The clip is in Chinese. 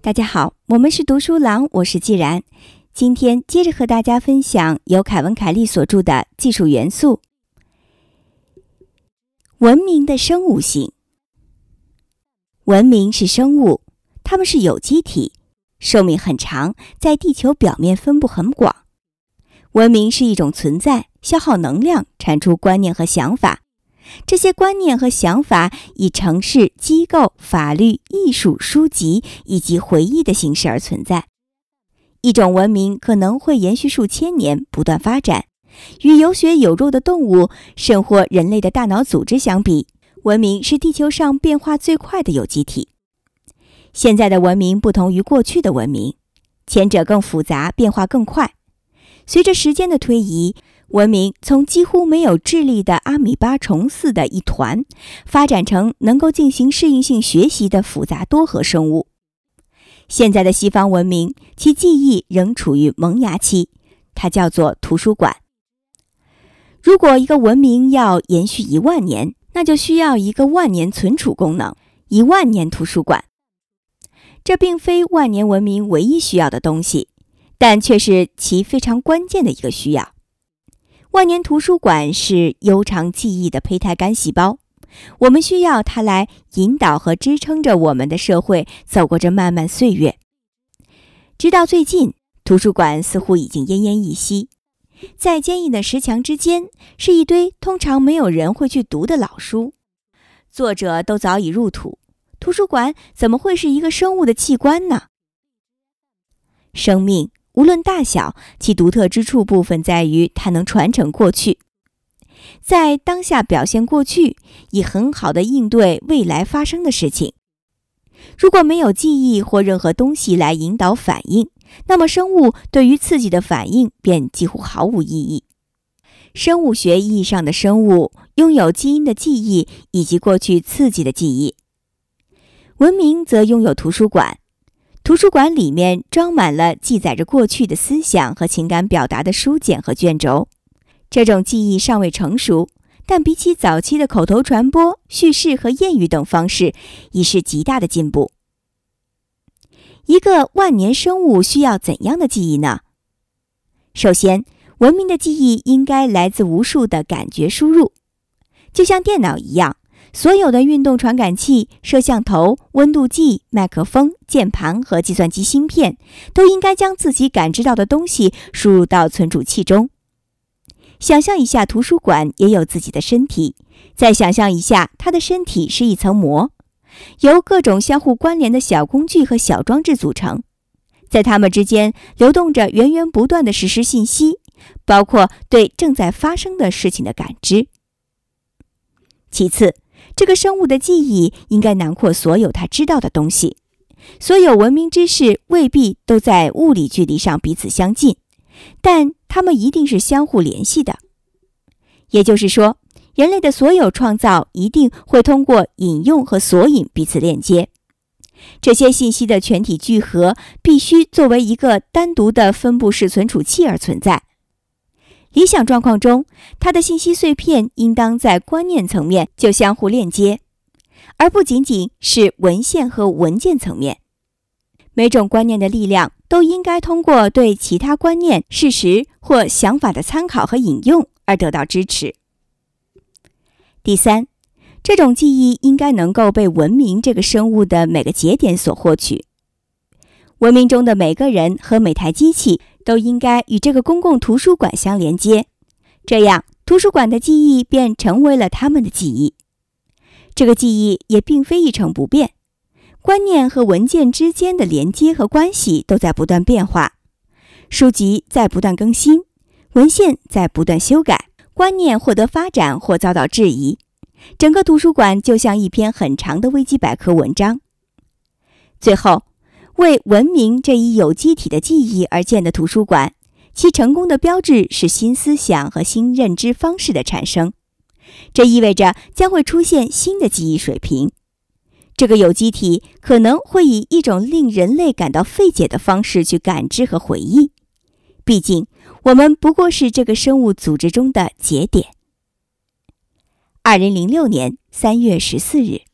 大家好，我们是读书郎，我是既然。今天接着和大家分享由凯文·凯利所著的《技术元素：文明的生物性》。文明是生物，它们是有机体，寿命很长，在地球表面分布很广。文明是一种存在，消耗能量，产出观念和想法。这些观念和想法以城市、机构、法律、艺术、书籍以及回忆的形式而存在。一种文明可能会延续数千年，不断发展。与有血有肉的动物，甚或人类的大脑组织相比，文明是地球上变化最快的有机体。现在的文明不同于过去的文明，前者更复杂，变化更快。随着时间的推移，文明从几乎没有智力的阿米巴虫似的一团，发展成能够进行适应性学习的复杂多核生物。现在的西方文明，其记忆仍处于萌芽期，它叫做图书馆。如果一个文明要延续一万年，那就需要一个万年存储功能，一万年图书馆。这并非万年文明唯一需要的东西，但却是其非常关键的一个需要。万年图书馆是悠长记忆的胚胎干细胞，我们需要它来引导和支撑着我们的社会走过这漫漫岁月。直到最近，图书馆似乎已经奄奄一息，在坚硬的石墙之间是一堆通常没有人会去读的老书，作者都早已入土。图书馆怎么会是一个生物的器官呢？生命。无论大小，其独特之处部分在于它能传承过去，在当下表现过去，以很好的应对未来发生的事情。如果没有记忆或任何东西来引导反应，那么生物对于刺激的反应便几乎毫无意义。生物学意义上的生物拥有基因的记忆以及过去刺激的记忆，文明则拥有图书馆。图书馆里面装满了记载着过去的思想和情感表达的书简和卷轴。这种记忆尚未成熟，但比起早期的口头传播、叙事和谚语等方式，已是极大的进步。一个万年生物需要怎样的记忆呢？首先，文明的记忆应该来自无数的感觉输入，就像电脑一样。所有的运动传感器、摄像头、温度计、麦克风、键盘和计算机芯片，都应该将自己感知到的东西输入到存储器中。想象一下，图书馆也有自己的身体。再想象一下，它的身体是一层膜，由各种相互关联的小工具和小装置组成，在它们之间流动着源源不断的实时信息，包括对正在发生的事情的感知。其次，这个生物的记忆应该囊括所有他知道的东西。所有文明知识未必都在物理距离上彼此相近，但它们一定是相互联系的。也就是说，人类的所有创造一定会通过引用和索引彼此链接。这些信息的全体聚合必须作为一个单独的分布式存储器而存在。理想状况中，它的信息碎片应当在观念层面就相互链接，而不仅仅是文献和文件层面。每种观念的力量都应该通过对其他观念、事实或想法的参考和引用而得到支持。第三，这种记忆应该能够被文明这个生物的每个节点所获取。文明中的每个人和每台机器。都应该与这个公共图书馆相连接，这样图书馆的记忆便成为了他们的记忆。这个记忆也并非一成不变，观念和文件之间的连接和关系都在不断变化，书籍在不断更新，文献在不断修改，观念获得发展或遭到质疑。整个图书馆就像一篇很长的维基百科文章。最后。为文明这一有机体的记忆而建的图书馆，其成功的标志是新思想和新认知方式的产生。这意味着将会出现新的记忆水平。这个有机体可能会以一种令人类感到费解的方式去感知和回忆。毕竟，我们不过是这个生物组织中的节点。二零零六年三月十四日。